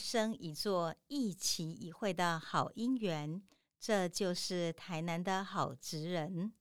生一座、一期一会的好姻缘。这就是台南的好职人。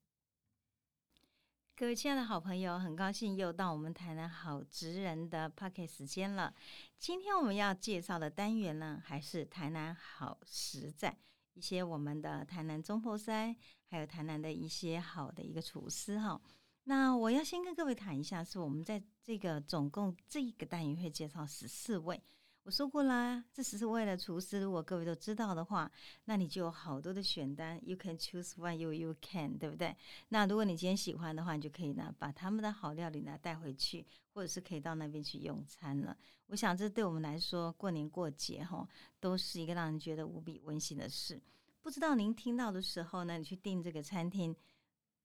各位亲爱的好朋友，很高兴又到我们台南好职人的 p o c k e t 时间了。今天我们要介绍的单元呢，还是台南好实在一些我们的台南中破塞，还有台南的一些好的一个厨师哈。那我要先跟各位谈一下，是我们在这个总共这一个单元会介绍十四位。我说过啦，这十四位的厨师，如果各位都知道的话，那你就有好多的选单，You can choose one, you you can，对不对？那如果你今天喜欢的话，你就可以呢把他们的好料理呢带回去，或者是可以到那边去用餐了。我想这对我们来说，过年过节哈，都是一个让人觉得无比温馨的事。不知道您听到的时候呢，你去订这个餐厅，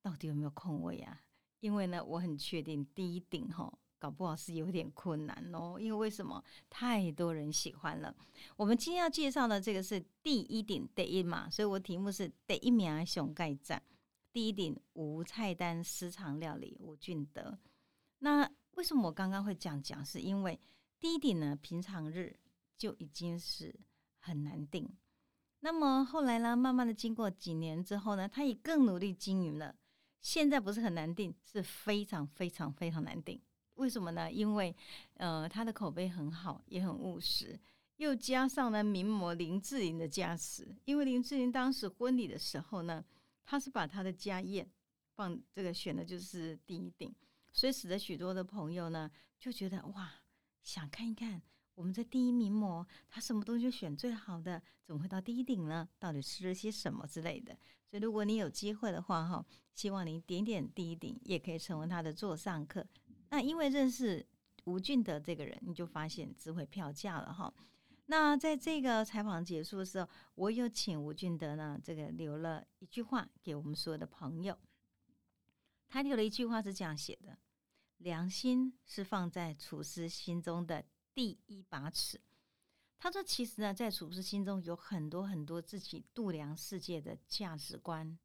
到底有没有空位啊？因为呢，我很确定第一顶哈，搞不好是有点困难哦。因为为什么太多人喜欢了？我们今天要介绍的这个是第一顶第一嘛，所以我题目是第一名熊盖站第一顶无菜单私藏料理吴俊德。那为什么我刚刚会这样讲？是因为第一顶呢，平常日就已经是很难订。那么后来呢，慢慢的经过几年之后呢，他也更努力经营了。现在不是很难订，是非常非常非常难订。为什么呢？因为，呃，他的口碑很好，也很务实，又加上呢名模林志玲的加持。因为林志玲当时婚礼的时候呢，他是把他的家宴放这个选的就是第一顶，所以使得许多的朋友呢就觉得哇，想看一看。我们在第一名模，他什么东西选最好的，怎么会到第一顶呢？到底吃了些什么之类的？所以如果你有机会的话，哈，希望您点点第一顶，也可以成为他的座上客。那因为认识吴俊德这个人，你就发现值回票价了，哈。那在这个采访结束的时候，我有请吴俊德呢，这个留了一句话给我们所有的朋友。他留了一句话是这样写的：“良心是放在厨师心中的。”第一把尺，他说：“其实呢，在厨师心中有很多很多自己度量世界的价值观、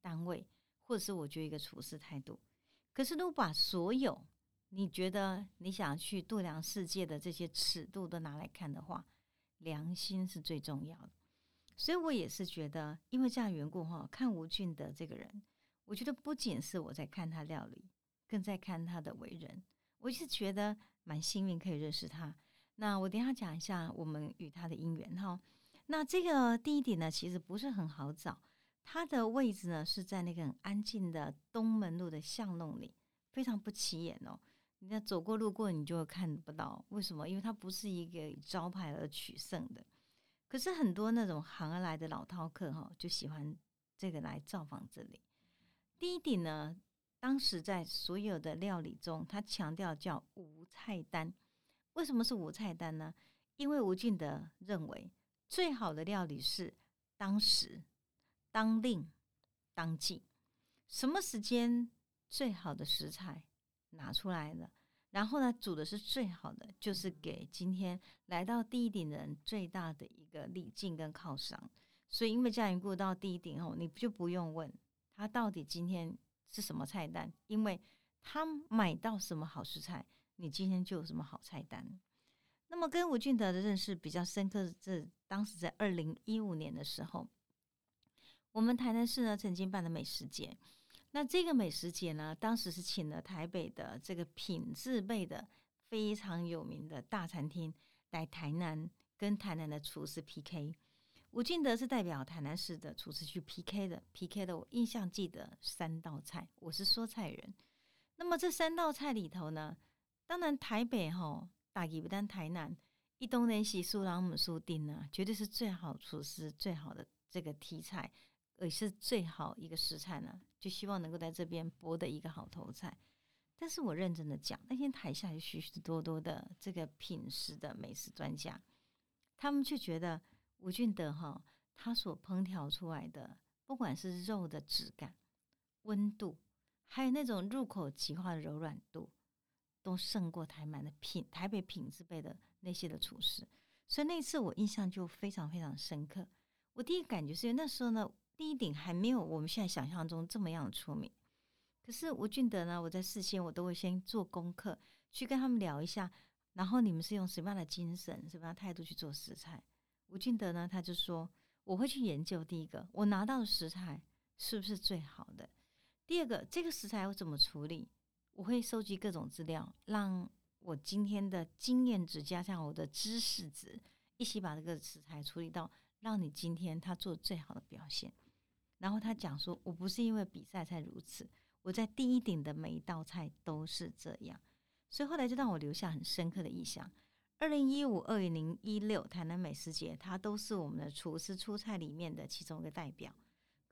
单位，或者是我觉得一个处事态度。可是，如果把所有你觉得你想去度量世界的这些尺度都拿来看的话，良心是最重要的。所以我也是觉得，因为这样缘故哈，看吴俊德这个人，我觉得不仅是我在看他料理，更在看他的为人。我是觉得。”蛮幸运可以认识他。那我等下讲一下我们与他的姻缘哈。那这个第一点呢，其实不是很好找。它的位置呢是在那个很安静的东门路的巷弄里，非常不起眼哦。你要走过路过，你就会看不到。为什么？因为它不是一个招牌而取胜的。可是很多那种行而来的老饕客哈，就喜欢这个来造访这里。第一点呢。当时在所有的料理中，他强调叫无菜单。为什么是无菜单呢？因为吴俊德认为最好的料理是当时、当令、当季，什么时间最好的食材拿出来了，然后呢煮的是最好的，就是给今天来到第一顶人最大的一个礼敬跟犒赏。所以因为这样一过到第一顶后，你就不用问他到底今天。是什么菜单？因为他买到什么好食材，你今天就有什么好菜单。那么跟吴俊德的认识比较深刻，是当时在二零一五年的时候，我们台南市呢曾经办的美食节。那这个美食节呢，当时是请了台北的这个品质辈的非常有名的大餐厅来台南跟台南的厨师 PK。吴俊德是代表台南市的厨师去 PK 的，PK 的我印象记得三道菜，我是说菜人。那么这三道菜里头呢，当然台北哈大吉不但台南一东人西苏朗姆苏丁呢，绝对是最好厨师最好的这个题材，也是最好一个食材呢，就希望能够在这边博得一个好头菜。但是我认真的讲，那天台下有许许多多的这个品食的美食专家，他们却觉得。吴俊德哈，他所烹调出来的，不管是肉的质感、温度，还有那种入口即化的柔软度，都胜过台满的品台北品质辈的那些的厨师。所以那次我印象就非常非常深刻。我第一感觉是因为那时候呢，第一顶还没有我们现在想象中这么样出名。可是吴俊德呢，我在事先我都会先做功课，去跟他们聊一下。然后你们是用什么样的精神、什么样的态度去做食材？吴俊德呢，他就说我会去研究，第一个，我拿到的食材是不是最好的？第二个，这个食材我怎么处理？我会收集各种资料，让我今天的经验值加上我的知识值，一起把这个食材处理到让你今天他做最好的表现。然后他讲说，我不是因为比赛才如此，我在第一顶的每一道菜都是这样。所以后来就让我留下很深刻的印象。二零一五、二零一六台南美食节，它都是我们的厨师出菜里面的其中一个代表。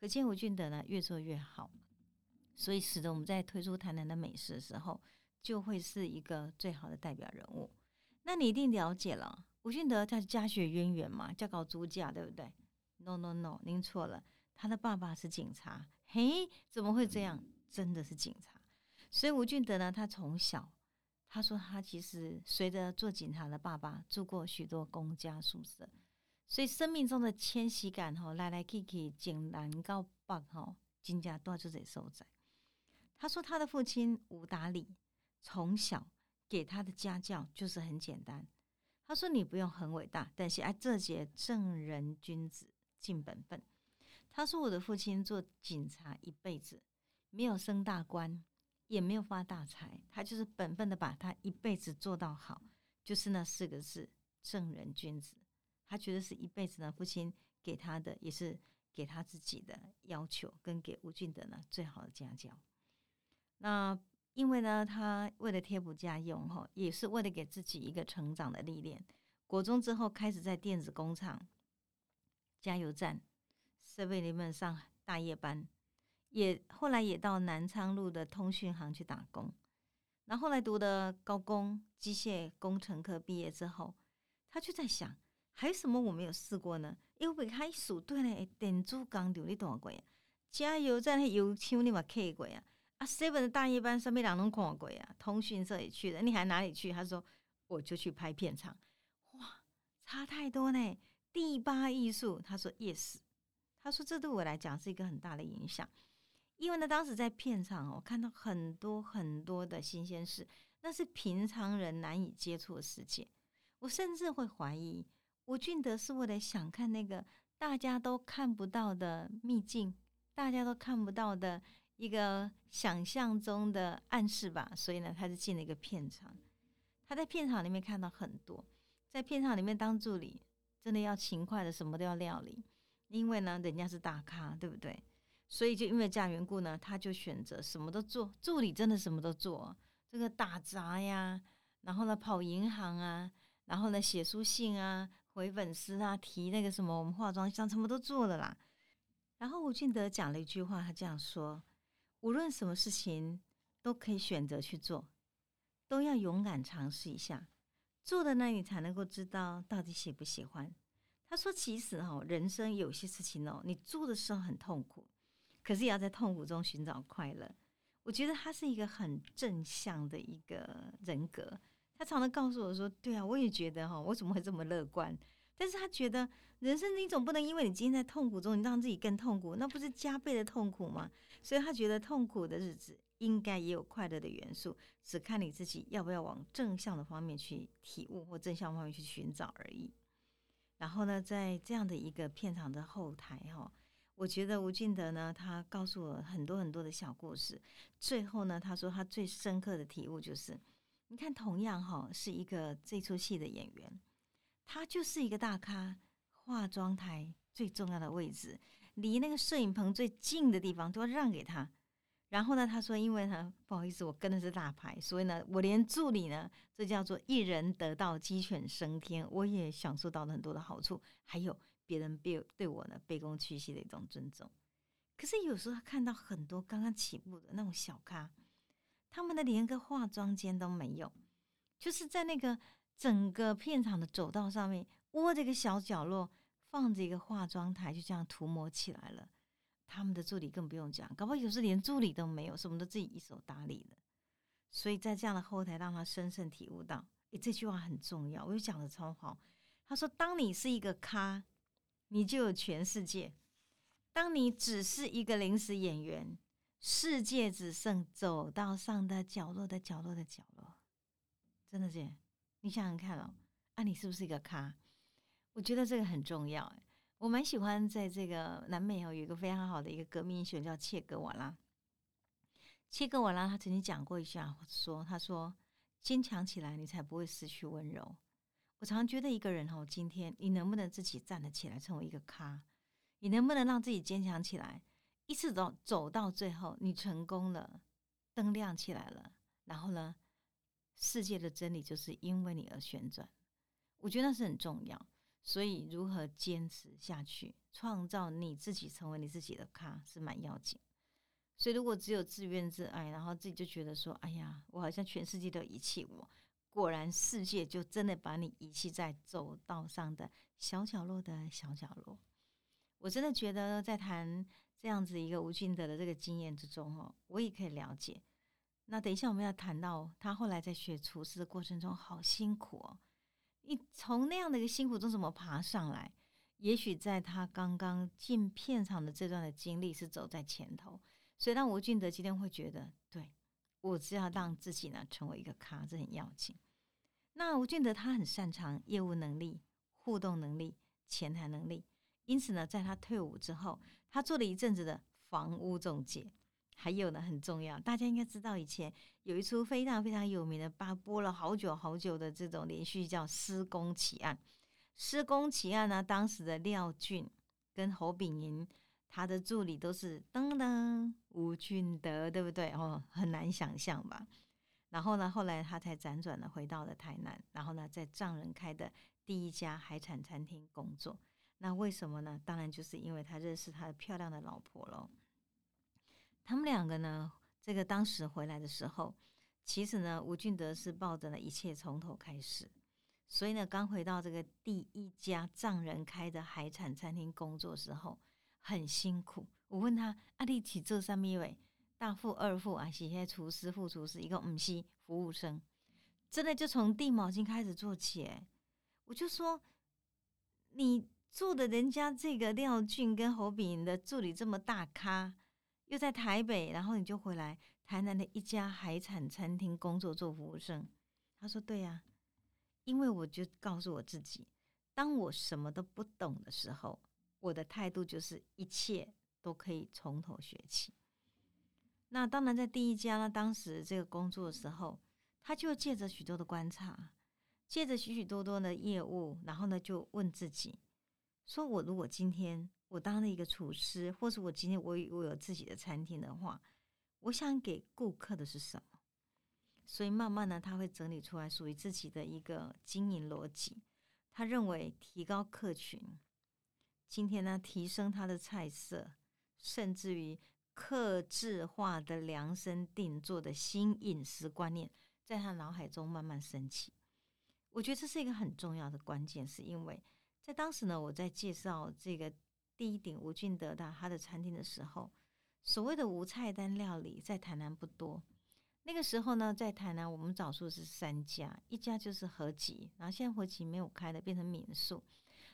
可见吴俊德呢越做越好，所以使得我们在推出台南的美食的时候，就会是一个最好的代表人物。那你一定了解了，吴俊德他家学渊源嘛，叫搞猪架，对不对？No No No，您错了，他的爸爸是警察。嘿，怎么会这样？真的是警察。所以吴俊德呢，他从小。他说：“他其实随着做警察的爸爸住过许多公家宿舍，所以生命中的迁徙感吼来来去去，从南到北吼，金家都就这所在。”他说：“他的父亲吴达理从小给他的家教就是很简单。他说：‘你不用很伟大，但是哎，这些正人君子尽本分。’他说：‘我的父亲做警察一辈子，没有升大官。’”也没有发大财，他就是本分的把他一辈子做到好，就是那四个字“正人君子”。他觉得是一辈子呢，父亲给他的，也是给他自己的要求，跟给吴俊德呢最好的家教。那因为呢，他为了贴补家用，哈，也是为了给自己一个成长的历练。国中之后开始在电子工厂、加油站、设备里面上大夜班。也后来也到南昌路的通讯行去打工，然后来读的高工机械工程科毕业之后，他就在想，还有什么我没有试过呢？因为开数对嘞，电子钢条你懂过呀？加油站的油枪你嘛开过呀？啊，seven 的大夜班上面两能看过呀？通讯社也去了，你还哪里去？他说我就去拍片场，哇，差太多呢。第八艺术，他说 yes，他说这对我来讲是一个很大的影响。因为呢，当时在片场，我看到很多很多的新鲜事，那是平常人难以接触的世界。我甚至会怀疑，吴俊德是为了想看那个大家都看不到的秘境，大家都看不到的一个想象中的暗示吧。所以呢，他就进了一个片场。他在片场里面看到很多，在片场里面当助理，真的要勤快的，什么都要料理，因为呢，人家是大咖，对不对？所以就因为这样缘故呢，他就选择什么都做，助理真的什么都做，这个打杂呀，然后呢跑银行啊，然后呢写书信啊，回粉丝啊，提那个什么我们化妆箱什么都做了啦。然后吴俊德讲了一句话，他这样说：无论什么事情都可以选择去做，都要勇敢尝试一下，做的那你才能够知道到底喜不喜欢。他说，其实哈，人生有些事情哦，你做的时候很痛苦。可是也要在痛苦中寻找快乐。我觉得他是一个很正向的一个人格。他常常告诉我说：“对啊，我也觉得哈，我怎么会这么乐观？”但是他觉得人生你总不能因为你今天在痛苦中，你让自己更痛苦，那不是加倍的痛苦吗？所以他觉得痛苦的日子应该也有快乐的元素，只看你自己要不要往正向的方面去体悟或正向方面去寻找而已。然后呢，在这样的一个片场的后台哈。我觉得吴俊德呢，他告诉我很多很多的小故事。最后呢，他说他最深刻的体悟就是：你看，同样哈是一个这出戏的演员，他就是一个大咖，化妆台最重要的位置，离那个摄影棚最近的地方都要让给他。然后呢，他说，因为呢不好意思，我跟的是大牌，所以呢，我连助理呢，这叫做一人得道鸡犬升天，我也享受到了很多的好处，还有。别人对对我呢卑躬屈膝的一种尊重，可是有时候看到很多刚刚起步的那种小咖，他们的连个化妆间都没有，就是在那个整个片场的走道上面窝着一个小角落，放着一个化妆台，就这样涂抹起来了。他们的助理更不用讲，搞不好有时连助理都没有，什么都自己一手打理的。所以在这样的后台，让他深深体悟到，诶，这句话很重要，我就讲的超好。他说：“当你是一个咖。”你就有全世界。当你只是一个临时演员，世界只剩走道上的角落的角落的角落。真的姐，你想想看哦，啊，你是不是一个咖？我觉得这个很重要。我蛮喜欢在这个南美哦，有一个非常好的一个革命英雄叫切格瓦拉。切格瓦拉他曾经讲过一下，说他说坚强起来，你才不会失去温柔。我常觉得一个人哦，今天你能不能自己站得起来，成为一个咖？你能不能让自己坚强起来？一次走走到最后，你成功了，灯亮起来了，然后呢，世界的真理就是因为你而旋转。我觉得那是很重要。所以如何坚持下去，创造你自己，成为你自己的咖，是蛮要紧。所以，如果只有自怨自艾，然后自己就觉得说：“哎呀，我好像全世界都遗弃我。”果然，世界就真的把你遗弃在走道上的小角落的小角落。我真的觉得，在谈这样子一个吴俊德的这个经验之中，哦，我也可以了解。那等一下我们要谈到他后来在学厨师的过程中，好辛苦哦。你从那样的一个辛苦中怎么爬上来？也许在他刚刚进片场的这段的经历是走在前头。所以，让吴俊德今天会觉得，对我只要让自己呢成为一个咖，这很要紧。那吴俊德他很擅长业务能力、互动能力、前台能力，因此呢，在他退伍之后，他做了一阵子的房屋中介。还有呢，很重要，大家应该知道，以前有一出非常非常有名的，播播了好久好久的这种连续叫《施工奇案》。《施工奇案》呢，当时的廖俊跟侯炳银。他的助理都是噔噔吴俊德，对不对？哦，很难想象吧。然后呢，后来他才辗转的回到了台南，然后呢，在丈人开的第一家海产餐厅工作。那为什么呢？当然就是因为他认识他的漂亮的老婆喽。他们两个呢，这个当时回来的时候，其实呢，吴俊德是抱着呢一切从头开始，所以呢，刚回到这个第一家丈人开的海产餐厅工作时候。很辛苦，我问他：阿你起这上面位大副、二副啊，是些厨师、副厨师，一个唔是服务生，真的就从递毛巾开始做起。我就说，你做的人家这个廖俊跟侯炳的助理这么大咖，又在台北，然后你就回来台南的一家海产餐厅工作做服务生。他说：对呀，因为我就告诉我自己，当我什么都不懂的时候。我的态度就是一切都可以从头学起。那当然，在第一家呢，当时这个工作的时候，他就借着许多的观察，借着许许多多的业务，然后呢，就问自己：说我如果今天我当了一个厨师，或是我今天我我有自己的餐厅的话，我想给顾客的是什么？所以慢慢呢，他会整理出来属于自己的一个经营逻辑。他认为提高客群。今天呢，提升他的菜色，甚至于克制化的量身定做的新饮食观念，在他脑海中慢慢升起。我觉得这是一个很重要的关键，是因为在当时呢，我在介绍这个第一顶吴俊德的他的餐厅的时候，所谓的无菜单料理在台南不多。那个时候呢，在台南我们找出是三家，一家就是合集，然后现在合集没有开的，变成民宿。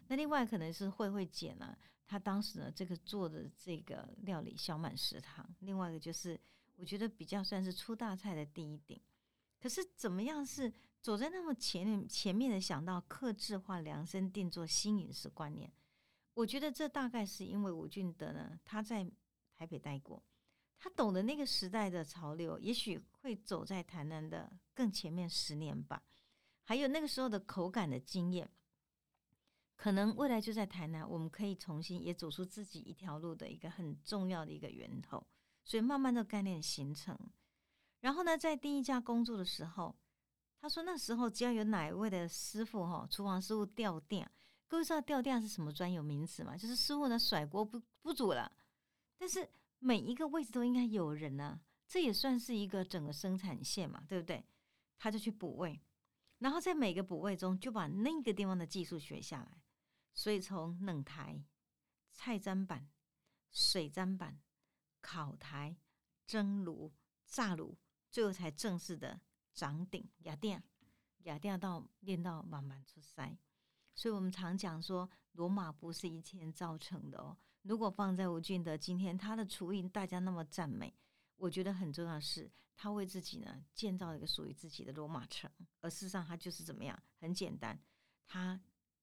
那另外可能是慧慧姐呢，她当时呢这个做的这个料理小满食堂，另外一个就是我觉得比较算是出大菜的第一顶。可是怎么样是走在那么前面前面的想到克制化量身定做新饮食观念？我觉得这大概是因为吴俊德呢他在台北待过，他懂得那个时代的潮流，也许会走在台南的更前面十年吧。还有那个时候的口感的经验。可能未来就在台南，我们可以重新也走出自己一条路的一个很重要的一个源头，所以慢慢的概念形成。然后呢，在第一家工作的时候，他说那时候只要有哪一位的师傅哈，厨房师傅掉电，各位知道吊电是什么专有名词吗？就是师傅呢甩锅不不煮了，但是每一个位置都应该有人呢，这也算是一个整个生产线嘛，对不对？他就去补位，然后在每个补位中就把那个地方的技术学下来。所以从冷台、菜砧板、水砧板、烤台、蒸炉、炸炉，最后才正式的掌顶压电，压电到练到慢慢出塞。所以我们常讲说，罗马不是一天造成的哦。如果放在吴俊德今天他的厨艺，大家那么赞美，我觉得很重要的是，他为自己呢建造一个属于自己的罗马城，而事实上他就是怎么样？很简单，他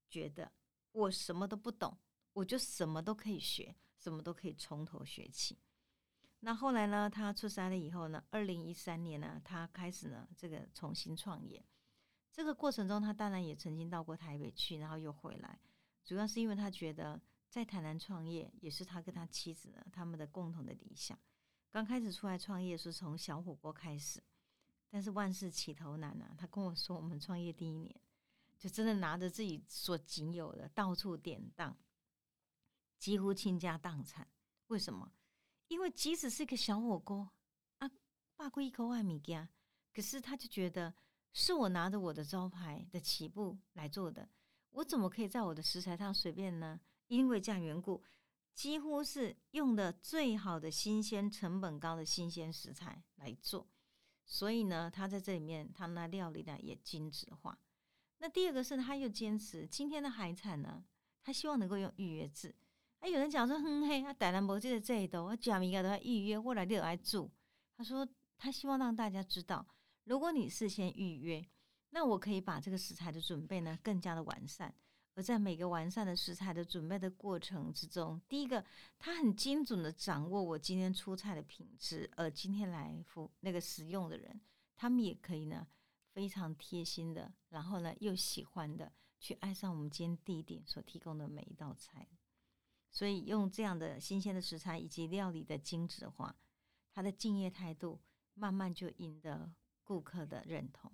觉得我什么都不懂，我就什么都可以学，什么都可以从头学起。那后来呢，他出山了以后呢，二零一三年呢，他开始呢这个重新创业。这个过程中，他当然也曾经到过台北去，然后又回来，主要是因为他觉得在台南创业也是他跟他妻子呢他们的共同的理想。刚开始出来创业是从小火锅开始，但是万事起头难啊。他跟我说，我们创业第一年就真的拿着自己所仅有的到处典当，几乎倾家荡产。为什么？因为即使是一个小火锅啊，八过一口外米家，可是他就觉得是我拿着我的招牌的起步来做的，我怎么可以在我的食材上随便呢？因为这样缘故。几乎是用的最好的新鲜、成本高的新鲜食材来做，所以呢，他在这里面，他那料理呢也精致化。那第二个是，他又坚持今天的海产呢，他希望能够用预约制。啊，有人讲说，哼嘿，啊，台南无这个制度，我讲应该都要预约，我来就来住。他说，他希望让大家知道，如果你事先预约，那我可以把这个食材的准备呢更加的完善。而在每个完善的食材的准备的过程之中，第一个，他很精准的掌握我今天出菜的品质，而今天来服那个食用的人，他们也可以呢非常贴心的，然后呢又喜欢的去爱上我们今天地点所提供的每一道菜。所以用这样的新鲜的食材以及料理的精致化，他的敬业态度慢慢就赢得顾客的认同。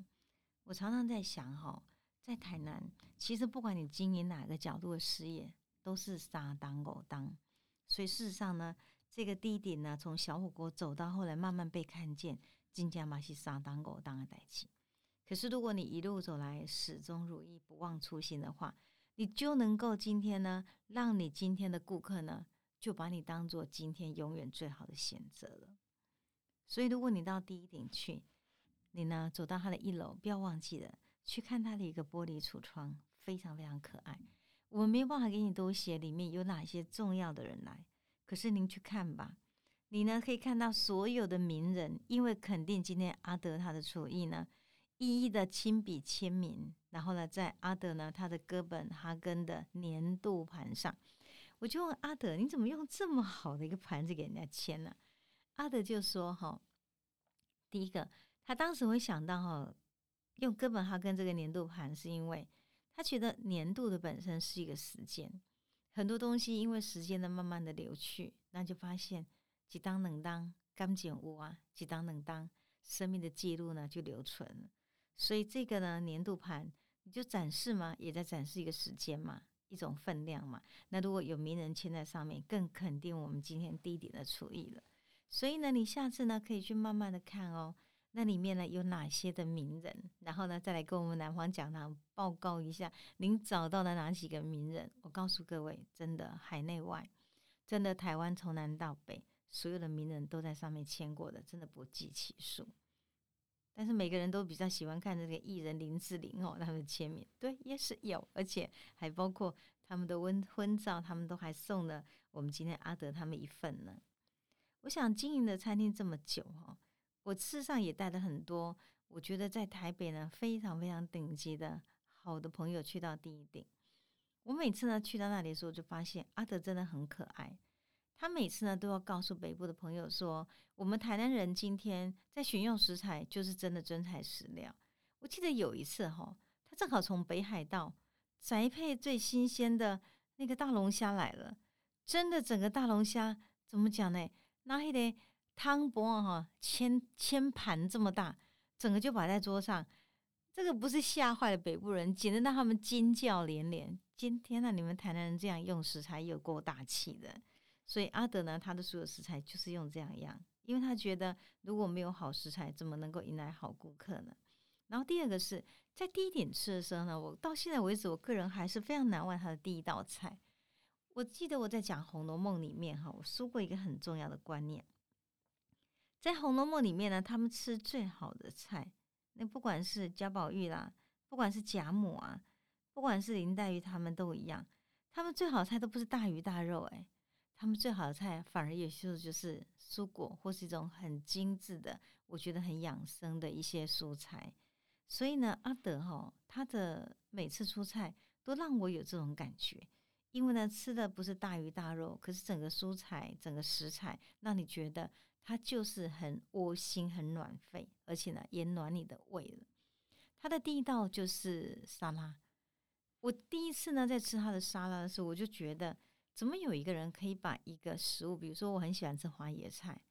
我常常在想哈。在台南，其实不管你经营哪个角度的事业，都是沙当狗当。所以事实上呢，这个低点呢，从小火锅走到后来慢慢被看见，金家嘛是沙当狗当的代际。可是如果你一路走来始终如一，不忘初心的话，你就能够今天呢，让你今天的顾客呢，就把你当做今天永远最好的选择了。所以如果你到第一点去，你呢走到它的一楼，不要忘记了。去看它的一个玻璃橱窗，非常非常可爱。我们没有办法给你多写里面有哪些重要的人来，可是您去看吧。你呢可以看到所有的名人，因为肯定今天阿德他的厨艺呢，一一的亲笔签名，然后呢在阿德呢他的哥本哈根的年度盘上，我就问阿德，你怎么用这么好的一个盘子给人家签呢？阿德就说：哈，第一个，他当时会想到哈。用哥本哈根这个年度盘，是因为他觉得年度的本身是一个时间，很多东西因为时间的慢慢的流去，那就发现几当能当刚减物啊，几当能当生命的记录呢就留存了。所以这个呢年度盘，你就展示嘛，也在展示一个时间嘛，一种分量嘛。那如果有名人签在上面，更肯定我们今天低点的厨艺了。所以呢，你下次呢可以去慢慢的看哦。那里面呢有哪些的名人？然后呢再来跟我们南方讲堂报告一下，您找到了哪几个名人？我告诉各位，真的海内外，真的台湾从南到北，所有的名人都在上面签过的，真的不计其数。但是每个人都比较喜欢看这个艺人林志玲哦，他们的签名，对，也是有，而且还包括他们的婚婚照，他们都还送了我们今天阿德他们一份呢。我想经营的餐厅这么久哈。我事实上也带了很多，我觉得在台北呢非常非常顶级的好的朋友去到第一顶。我每次呢去到那里的时候，就发现阿德真的很可爱。他每次呢都要告诉北部的朋友说，我们台南人今天在选用食材就是真的真材实料。我记得有一次哈，他正好从北海道宅配最新鲜的那个大龙虾来了，真的整个大龙虾怎么讲呢？那一得。汤钵哈，千千盘这么大，整个就摆在桌上，这个不是吓坏了北部人，简直让他们惊叫连连。今天呢，你们台南人这样用食材有够大气的。所以阿德呢，他的所有食材就是用这样样，因为他觉得如果没有好食材，怎么能够迎来好顾客呢？然后第二个是在第一点吃的时候呢，我到现在为止，我个人还是非常难忘他的第一道菜。我记得我在讲《红楼梦》里面哈，我说过一个很重要的观念。在《红楼梦》里面呢，他们吃最好的菜，那不管是贾宝玉啦，不管是贾母啊，不管是林黛玉，他们都一样，他们最好的菜都不是大鱼大肉，诶，他们最好的菜反而也就是就是蔬果或是一种很精致的，我觉得很养生的一些蔬菜。所以呢，阿德哈他的每次出菜都让我有这种感觉，因为呢吃的不是大鱼大肉，可是整个蔬菜、整个食材让你觉得它就是很窝心、很暖肺，而且呢也暖你的胃了。他的第一道就是沙拉。我第一次呢在吃他的沙拉的时候，我就觉得怎么有一个人可以把一个食物，比如说我很喜欢吃花椰菜，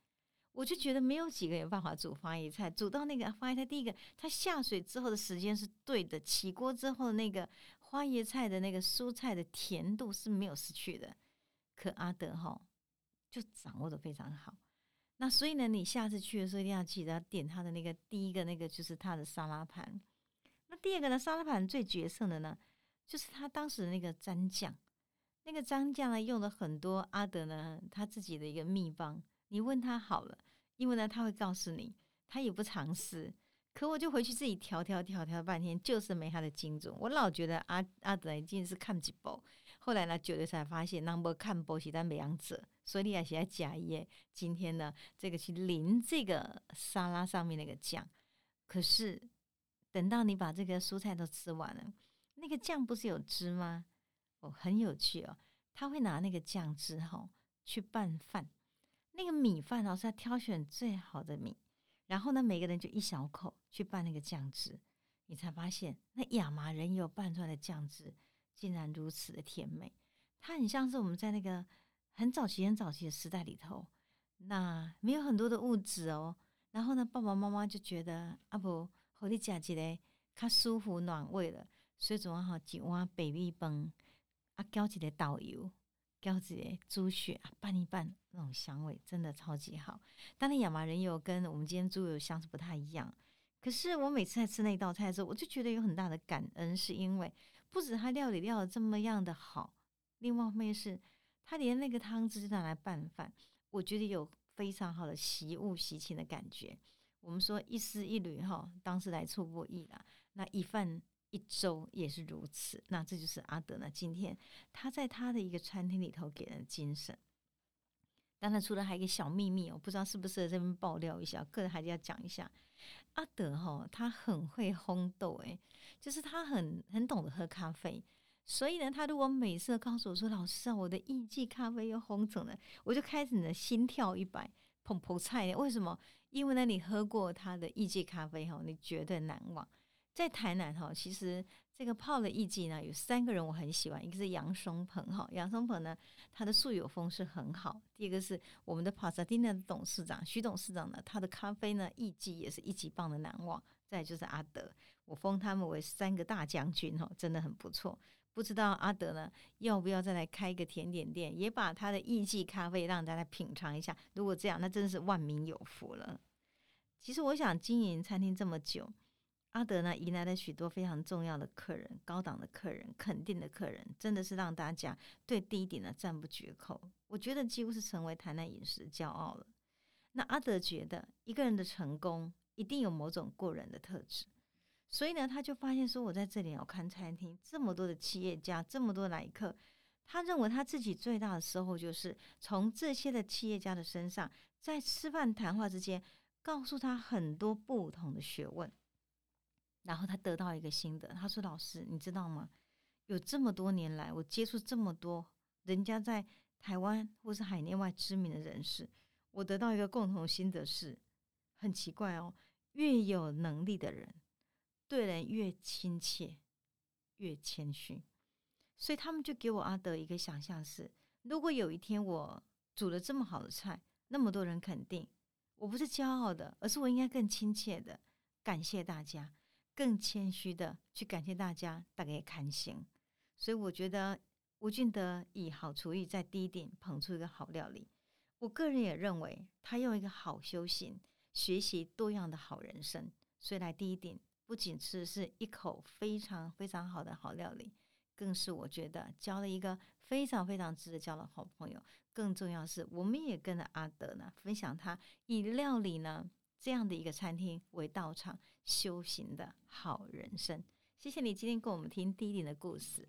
我就觉得没有几个有办法煮花椰菜，煮到那个花椰菜，第一个它下水之后的时间是对的，起锅之后那个花椰菜的那个蔬菜的甜度是没有失去的。可阿德哈就掌握的非常好。那所以呢，你下次去的时候一定要记得点他的那个第一个那个就是他的沙拉盘。那第二个呢？沙拉盘最绝色的呢，就是他当时的那个蘸酱。那个蘸酱呢，用了很多阿德呢他自己的一个秘方。你问他好了，因为呢他会告诉你，他也不尝试。可我就回去自己调调调调半天，就是没他的精准。我老觉得阿阿德已经是看几包，后来呢，久了才发现 number 看包是但没样子，所以你也写在假页。今天呢，这个去淋这个沙拉上面那个酱，可是。等到你把这个蔬菜都吃完了，那个酱不是有汁吗？哦，很有趣哦。他会拿那个酱汁哈去拌饭，那个米饭哦是他挑选最好的米，然后呢每个人就一小口去拌那个酱汁，你才发现那亚麻仁油拌出来的酱汁竟然如此的甜美。它很像是我们在那个很早期、很早期的时代里头，那没有很多的物质哦。然后呢，爸爸妈妈就觉得啊不。和你食一个较舒服暖胃了，所以总要好一碗北米饭，啊，浇一个豆油，浇一个猪血啊，拌一拌，那种香味真的超级好。当然，亚麻仁油跟我们今天猪油香是不太一样，可是我每次在吃那道菜的时候，我就觉得有很大的感恩，是因为不止他料理料的这么样的好，另外一方面是他连那个汤汁拿来拌饭，我觉得有非常好的习物习情的感觉。我们说一丝一缕哈，当时来处不易啦。那一饭一粥也是如此。那这就是阿德呢，今天他在他的一个餐厅里头给人精神。当然，除了还有一个小秘密，我不知道是不是这边爆料一下，个人还是要讲一下。阿德哈，他很会烘豆，诶，就是他很很懂得喝咖啡。所以呢，他如果每次告诉我说：“老师啊，我的意季咖啡又烘成了”，我就开始呢心跳一百，砰砰菜。为什么？因为呢，你喝过他的意季咖啡哈，你绝对难忘。在台南哈，其实这个泡的意季呢，有三个人我很喜欢，一个是杨松鹏哈，杨松鹏呢，他的素有风是很好。第二个是我们的帕萨蒂娜的董事长徐董事长呢，他的咖啡呢意季也是一级棒的难忘。再就是阿德，我封他们为三个大将军哈，真的很不错。不知道阿德呢，要不要再来开一个甜点店，也把他的意季咖啡让大家品尝一下？如果这样，那真的是万民有福了。其实我想经营餐厅这么久，阿德呢迎来了许多非常重要的客人、高档的客人、肯定的客人，真的是让大家对第一点呢赞不绝口。我觉得几乎是成为台南饮食骄傲了。那阿德觉得一个人的成功一定有某种过人的特质。所以呢，他就发现说，我在这里要看餐厅，这么多的企业家，这么多来客，他认为他自己最大的收获就是从这些的企业家的身上，在吃饭谈话之间，告诉他很多不同的学问，然后他得到一个心得，他说：“老师，你知道吗？有这么多年来，我接触这么多人家在台湾或是海内外知名的人士，我得到一个共同心得是，很奇怪哦，越有能力的人。”对人越亲切，越谦虚，所以他们就给我阿德一个想象是：如果有一天我煮了这么好的菜，那么多人肯定，我不是骄傲的，而是我应该更亲切的感谢大家，更谦虚的去感谢大家大概看心。所以我觉得吴俊德以好厨艺在第一点捧出一个好料理，我个人也认为他用一个好修行学习多样的好人生，所以来第一点。不仅吃是一口非常非常好的好料理，更是我觉得交了一个非常非常值得交的好朋友。更重要是，我们也跟着阿德呢分享他以料理呢这样的一个餐厅为道场修行的好人生。谢谢你今天跟我们听第一点的故事。